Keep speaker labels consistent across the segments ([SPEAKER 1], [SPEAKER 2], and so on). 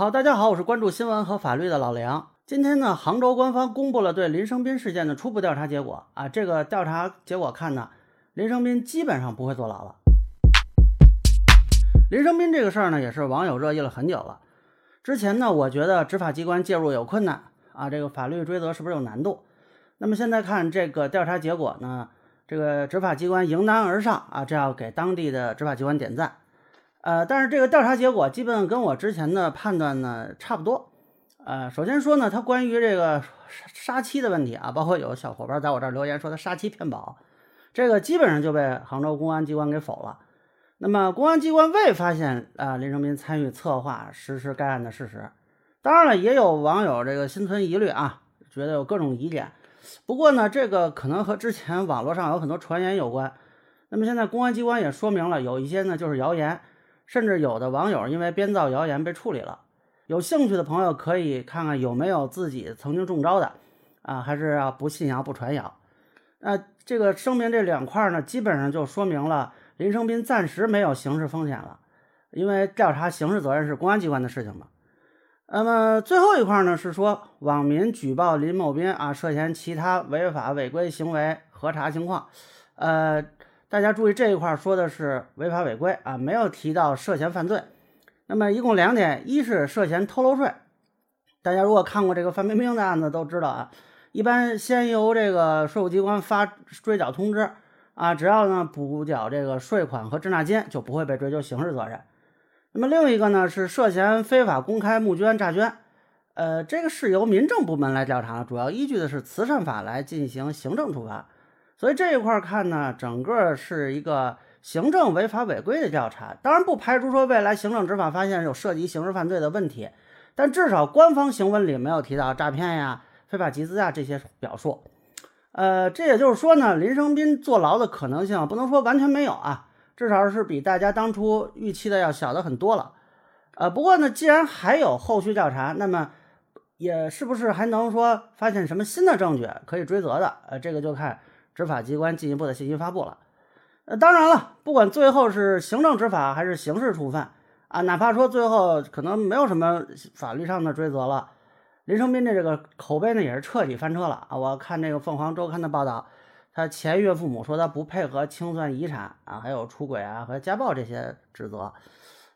[SPEAKER 1] 好，大家好，我是关注新闻和法律的老梁。今天呢，杭州官方公布了对林生斌事件的初步调查结果啊。这个调查结果看呢，林生斌基本上不会坐牢了。林生斌这个事儿呢，也是网友热议了很久了。之前呢，我觉得执法机关介入有困难啊，这个法律追责是不是有难度？那么现在看这个调查结果呢，这个执法机关迎难而上啊，这要给当地的执法机关点赞。呃，但是这个调查结果基本跟我之前的判断呢差不多。呃，首先说呢，它关于这个杀妻的问题啊，包括有小伙伴在我这儿留言说他杀妻骗保，这个基本上就被杭州公安机关给否了。那么公安机关未发现啊林生斌参与策划实施该案的事实。当然了，也有网友这个心存疑虑啊，觉得有各种疑点。不过呢，这个可能和之前网络上有很多传言有关。那么现在公安机关也说明了，有一些呢就是谣言，甚至有的网友因为编造谣言被处理了。有兴趣的朋友可以看看有没有自己曾经中招的，啊，还是要不信谣不传谣。那这个声明这两块呢，基本上就说明了林生斌暂时没有刑事风险了，因为调查刑事责任是公安机关的事情嘛。那么最后一块呢，是说网民举报林某斌啊涉嫌其他违法违规行为核查情况，呃，大家注意这一块说的是违法违规啊，没有提到涉嫌犯罪。那么一共两点，一是涉嫌偷漏税。大家如果看过这个范冰冰的案子都知道啊，一般先由这个税务机关发追缴通知啊，只要呢补缴这个税款和滞纳金，就不会被追究刑事责任。那么另一个呢是涉嫌非法公开募捐诈捐，呃，这个是由民政部门来调查，主要依据的是慈善法来进行行政处罚。所以这一块看呢，整个是一个。行政违法违规的调查，当然不排除说未来行政执法发现有涉及刑事犯罪的问题，但至少官方行文里没有提到诈骗呀、非法集资啊这些表述。呃，这也就是说呢，林生斌坐牢的可能性不能说完全没有啊，至少是比大家当初预期的要小的很多了。呃，不过呢，既然还有后续调查，那么也是不是还能说发现什么新的证据可以追责的？呃，这个就看执法机关进一步的信息发布了。呃，当然了，不管最后是行政执法还是刑事处分啊，哪怕说最后可能没有什么法律上的追责了，林生斌的这个口碑呢也是彻底翻车了啊！我看这个凤凰周刊的报道，他前岳父母说他不配合清算遗产啊，还有出轨啊和家暴这些指责。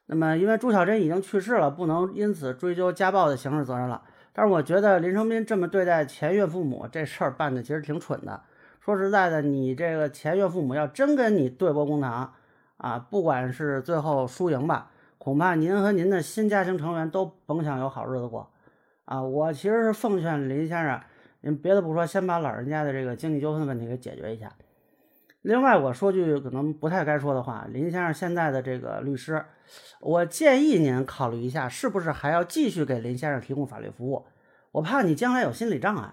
[SPEAKER 1] 那么因为朱小珍已经去世了，不能因此追究家暴的刑事责任了。但是我觉得林生斌这么对待前岳父母这事儿办的其实挺蠢的。说实在的，你这个前岳父母要真跟你对簿公堂啊，不管是最后输赢吧，恐怕您和您的新家庭成员都甭想有好日子过啊！我其实是奉劝林先生，您别的不说，先把老人家的这个经济纠纷问题给解决一下。另外，我说句可能不太该说的话，林先生现在的这个律师，我建议您考虑一下，是不是还要继续给林先生提供法律服务？我怕你将来有心理障碍。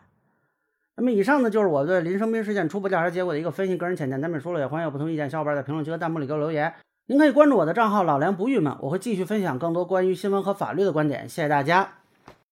[SPEAKER 1] 那么以上呢，就是我对林生斌事件初步调查结果的一个分析，个人浅见，咱们说了，也欢迎有不同意见小伙伴在评论区和弹幕里给我留言。您可以关注我的账号老梁不郁闷，我会继续分享更多关于新闻和法律的观点。谢谢大家。